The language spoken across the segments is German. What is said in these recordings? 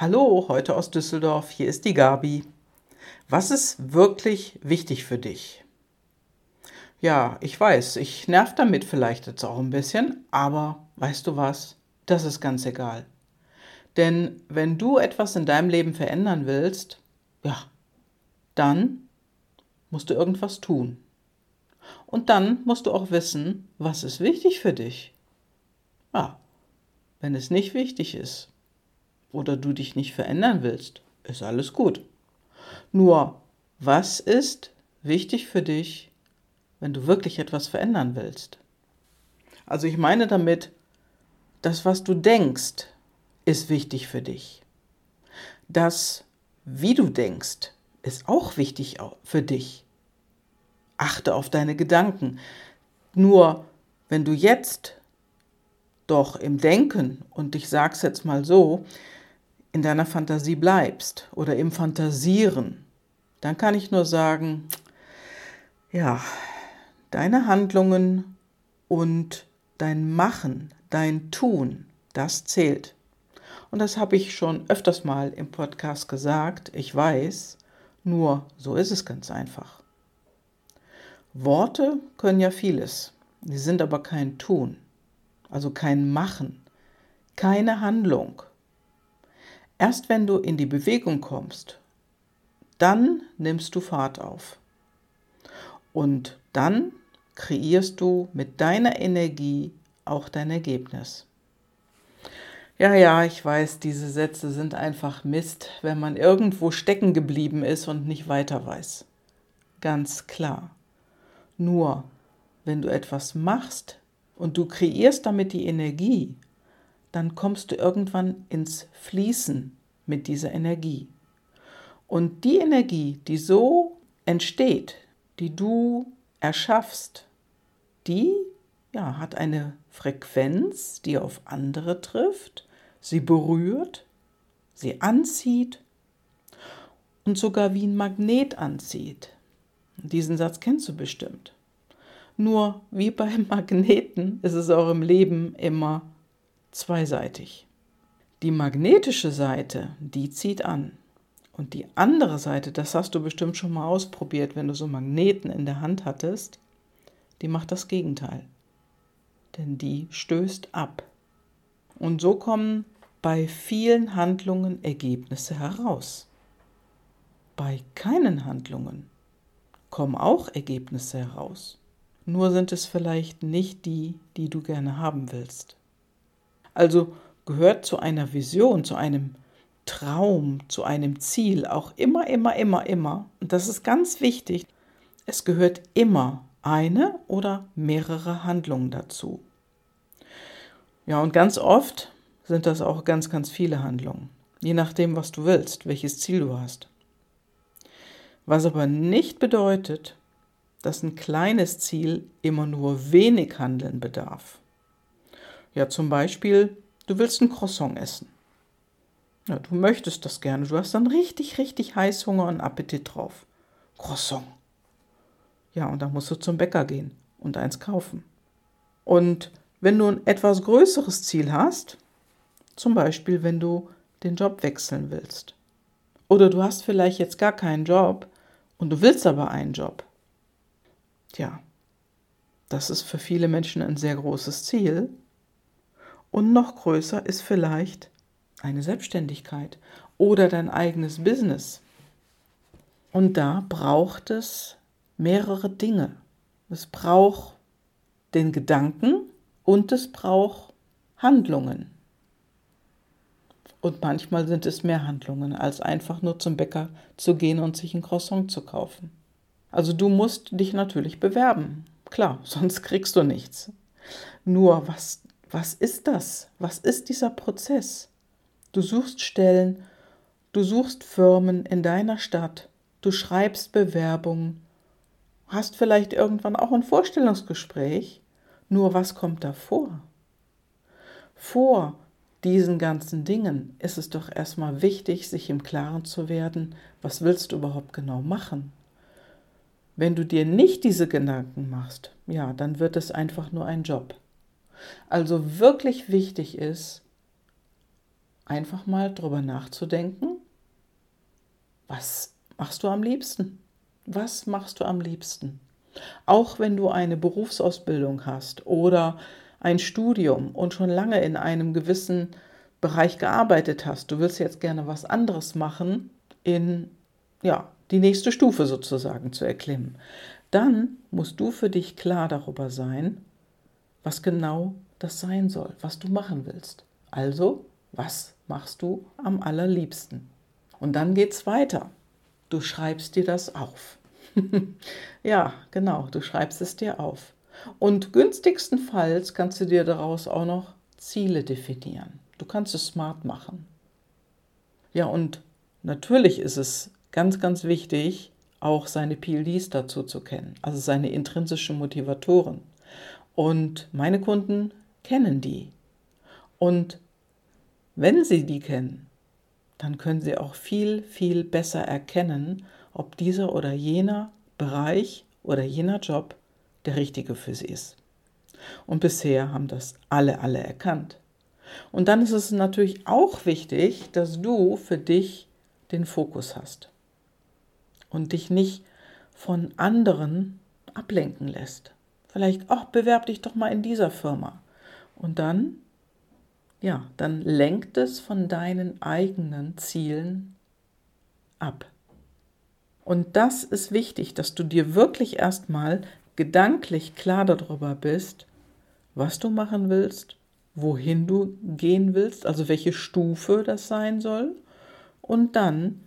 Hallo, heute aus Düsseldorf, hier ist die Gabi. Was ist wirklich wichtig für dich? Ja, ich weiß, ich nerv damit vielleicht jetzt auch ein bisschen, aber weißt du was? Das ist ganz egal. Denn wenn du etwas in deinem Leben verändern willst, ja, dann musst du irgendwas tun. Und dann musst du auch wissen, was ist wichtig für dich. Ja, wenn es nicht wichtig ist, oder du dich nicht verändern willst, ist alles gut. Nur, was ist wichtig für dich, wenn du wirklich etwas verändern willst? Also ich meine damit, das, was du denkst, ist wichtig für dich. Das, wie du denkst, ist auch wichtig für dich. Achte auf deine Gedanken. Nur, wenn du jetzt doch im Denken, und ich sag's jetzt mal so, in deiner Fantasie bleibst oder im Fantasieren, dann kann ich nur sagen, ja, deine Handlungen und dein Machen, dein Tun, das zählt. Und das habe ich schon öfters mal im Podcast gesagt, ich weiß, nur so ist es ganz einfach. Worte können ja vieles, sie sind aber kein Tun, also kein Machen, keine Handlung. Erst wenn du in die Bewegung kommst, dann nimmst du Fahrt auf. Und dann kreierst du mit deiner Energie auch dein Ergebnis. Ja, ja, ich weiß, diese Sätze sind einfach Mist, wenn man irgendwo stecken geblieben ist und nicht weiter weiß. Ganz klar. Nur, wenn du etwas machst und du kreierst damit die Energie dann kommst du irgendwann ins Fließen mit dieser Energie. Und die Energie, die so entsteht, die du erschaffst, die ja, hat eine Frequenz, die auf andere trifft, sie berührt, sie anzieht und sogar wie ein Magnet anzieht. Diesen Satz kennst du bestimmt. Nur wie beim Magneten ist es auch im Leben immer zweiseitig. Die magnetische Seite, die zieht an. Und die andere Seite, das hast du bestimmt schon mal ausprobiert, wenn du so Magneten in der Hand hattest, die macht das Gegenteil. Denn die stößt ab. Und so kommen bei vielen Handlungen Ergebnisse heraus. Bei keinen Handlungen kommen auch Ergebnisse heraus. Nur sind es vielleicht nicht die, die du gerne haben willst. Also gehört zu einer Vision, zu einem Traum, zu einem Ziel auch immer, immer, immer, immer, und das ist ganz wichtig, es gehört immer eine oder mehrere Handlungen dazu. Ja, und ganz oft sind das auch ganz, ganz viele Handlungen, je nachdem, was du willst, welches Ziel du hast. Was aber nicht bedeutet, dass ein kleines Ziel immer nur wenig Handeln bedarf. Ja, zum Beispiel, du willst ein Croissant essen. Ja, du möchtest das gerne. Du hast dann richtig, richtig Heißhunger und Appetit drauf. Croissant. Ja, und dann musst du zum Bäcker gehen und eins kaufen. Und wenn du ein etwas größeres Ziel hast, zum Beispiel wenn du den Job wechseln willst, oder du hast vielleicht jetzt gar keinen Job und du willst aber einen Job, tja, das ist für viele Menschen ein sehr großes Ziel und noch größer ist vielleicht eine Selbstständigkeit oder dein eigenes Business. Und da braucht es mehrere Dinge. Es braucht den Gedanken und es braucht Handlungen. Und manchmal sind es mehr Handlungen, als einfach nur zum Bäcker zu gehen und sich ein Croissant zu kaufen. Also du musst dich natürlich bewerben. Klar, sonst kriegst du nichts. Nur was was ist das? Was ist dieser Prozess? Du suchst Stellen, du suchst Firmen in deiner Stadt, du schreibst Bewerbungen, hast vielleicht irgendwann auch ein Vorstellungsgespräch. Nur was kommt davor? Vor diesen ganzen Dingen ist es doch erstmal wichtig, sich im Klaren zu werden, was willst du überhaupt genau machen? Wenn du dir nicht diese Gedanken machst, ja, dann wird es einfach nur ein Job. Also wirklich wichtig ist, einfach mal drüber nachzudenken, was machst du am liebsten? Was machst du am liebsten? Auch wenn du eine Berufsausbildung hast oder ein Studium und schon lange in einem gewissen Bereich gearbeitet hast, du willst jetzt gerne was anderes machen, in ja, die nächste Stufe sozusagen zu erklimmen, dann musst du für dich klar darüber sein, was genau das sein soll, was du machen willst. Also, was machst du am allerliebsten? Und dann geht's weiter. Du schreibst dir das auf. ja, genau, du schreibst es dir auf. Und günstigstenfalls kannst du dir daraus auch noch Ziele definieren. Du kannst es smart machen. Ja, und natürlich ist es ganz, ganz wichtig, auch seine PLDs dazu zu kennen, also seine intrinsischen Motivatoren. Und meine Kunden kennen die. Und wenn sie die kennen, dann können sie auch viel, viel besser erkennen, ob dieser oder jener Bereich oder jener Job der richtige für sie ist. Und bisher haben das alle, alle erkannt. Und dann ist es natürlich auch wichtig, dass du für dich den Fokus hast und dich nicht von anderen ablenken lässt. Vielleicht, ach, bewerb dich doch mal in dieser Firma. Und dann, ja, dann lenkt es von deinen eigenen Zielen ab. Und das ist wichtig, dass du dir wirklich erstmal gedanklich klar darüber bist, was du machen willst, wohin du gehen willst, also welche Stufe das sein soll. Und dann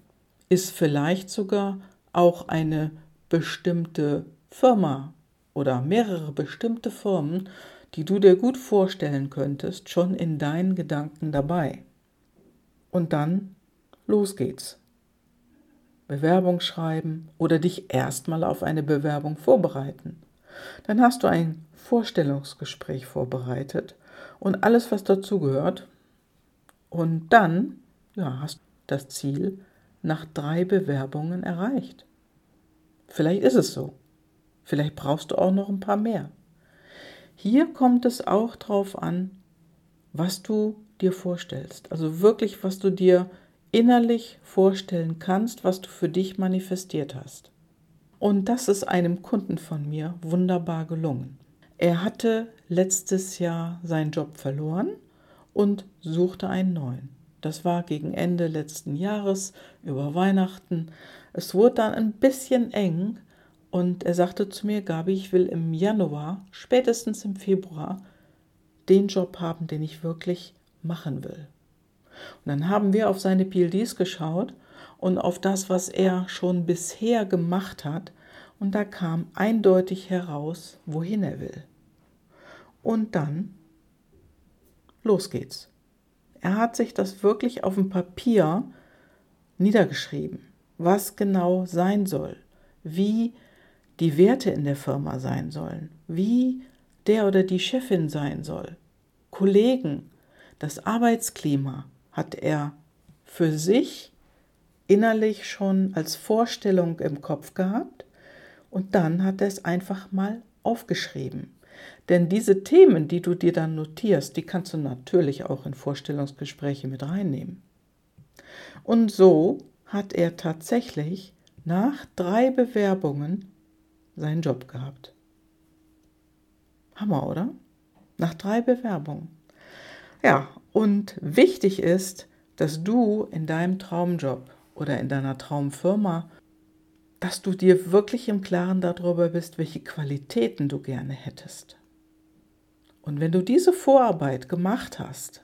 ist vielleicht sogar auch eine bestimmte Firma oder mehrere bestimmte Firmen, die du dir gut vorstellen könntest, schon in deinen Gedanken dabei. Und dann los geht's. Bewerbung schreiben oder dich erstmal auf eine Bewerbung vorbereiten. Dann hast du ein Vorstellungsgespräch vorbereitet und alles, was dazugehört. Und dann ja, hast du das Ziel nach drei Bewerbungen erreicht. Vielleicht ist es so. Vielleicht brauchst du auch noch ein paar mehr. Hier kommt es auch darauf an, was du dir vorstellst. Also wirklich, was du dir innerlich vorstellen kannst, was du für dich manifestiert hast. Und das ist einem Kunden von mir wunderbar gelungen. Er hatte letztes Jahr seinen Job verloren und suchte einen neuen. Das war gegen Ende letzten Jahres über Weihnachten. Es wurde dann ein bisschen eng und er sagte zu mir, Gabi, ich will im Januar, spätestens im Februar, den Job haben, den ich wirklich machen will. Und dann haben wir auf seine PLDs geschaut und auf das, was er schon bisher gemacht hat, und da kam eindeutig heraus, wohin er will. Und dann, los geht's. Er hat sich das wirklich auf dem Papier niedergeschrieben, was genau sein soll, wie die Werte in der Firma sein sollen, wie der oder die Chefin sein soll, Kollegen, das Arbeitsklima hat er für sich innerlich schon als Vorstellung im Kopf gehabt und dann hat er es einfach mal aufgeschrieben. Denn diese Themen, die du dir dann notierst, die kannst du natürlich auch in Vorstellungsgespräche mit reinnehmen. Und so hat er tatsächlich nach drei Bewerbungen seinen Job gehabt. Hammer, oder? Nach drei Bewerbungen. Ja, und wichtig ist, dass du in deinem Traumjob oder in deiner Traumfirma, dass du dir wirklich im Klaren darüber bist, welche Qualitäten du gerne hättest. Und wenn du diese Vorarbeit gemacht hast,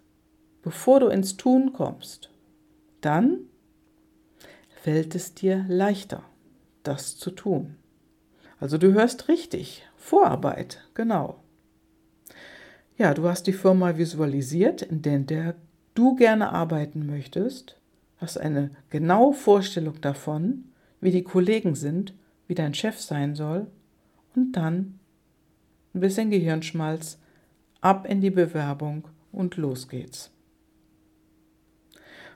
bevor du ins Tun kommst, dann fällt es dir leichter, das zu tun. Also du hörst richtig, Vorarbeit, genau. Ja, du hast die Firma visualisiert, in der du gerne arbeiten möchtest, hast eine genaue Vorstellung davon, wie die Kollegen sind, wie dein Chef sein soll und dann ein bisschen Gehirnschmalz ab in die Bewerbung und los geht's.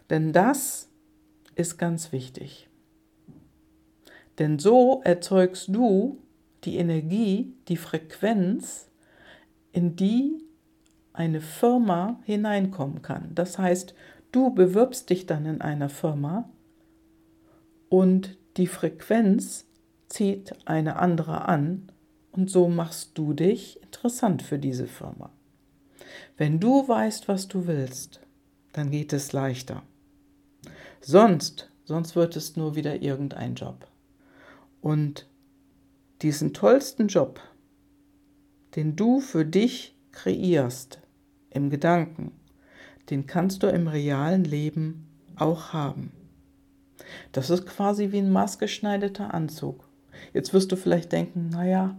Denn das ist ganz wichtig. Denn so erzeugst du die Energie, die Frequenz, in die eine Firma hineinkommen kann. Das heißt, Du bewirbst dich dann in einer Firma und die Frequenz zieht eine andere an und so machst du dich interessant für diese Firma. Wenn du weißt, was du willst, dann geht es leichter. Sonst, sonst wird es nur wieder irgendein Job. Und diesen tollsten Job, den du für dich kreierst, im Gedanken, den kannst du im realen Leben auch haben. Das ist quasi wie ein maßgeschneiderter Anzug. Jetzt wirst du vielleicht denken, naja,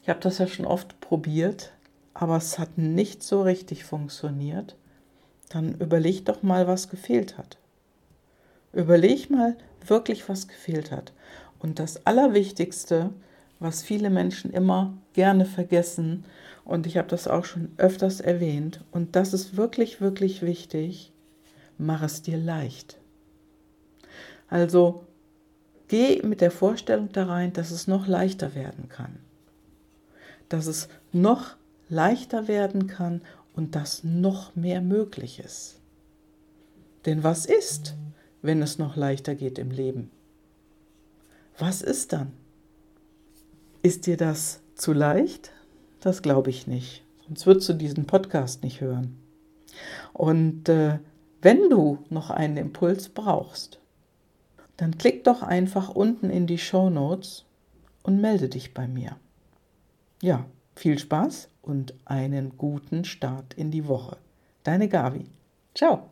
ich habe das ja schon oft probiert, aber es hat nicht so richtig funktioniert. Dann überleg doch mal, was gefehlt hat. Überleg mal wirklich, was gefehlt hat. Und das Allerwichtigste, was viele Menschen immer gerne vergessen, und ich habe das auch schon öfters erwähnt, und das ist wirklich, wirklich wichtig, mach es dir leicht. Also geh mit der Vorstellung da rein, dass es noch leichter werden kann. Dass es noch leichter werden kann und dass noch mehr möglich ist. Denn was ist, wenn es noch leichter geht im Leben? Was ist dann? Ist dir das zu leicht? Das glaube ich nicht. Sonst würdest du diesen Podcast nicht hören. Und äh, wenn du noch einen Impuls brauchst, dann klick doch einfach unten in die Show Notes und melde dich bei mir. Ja, viel Spaß und einen guten Start in die Woche. Deine Gavi. Ciao.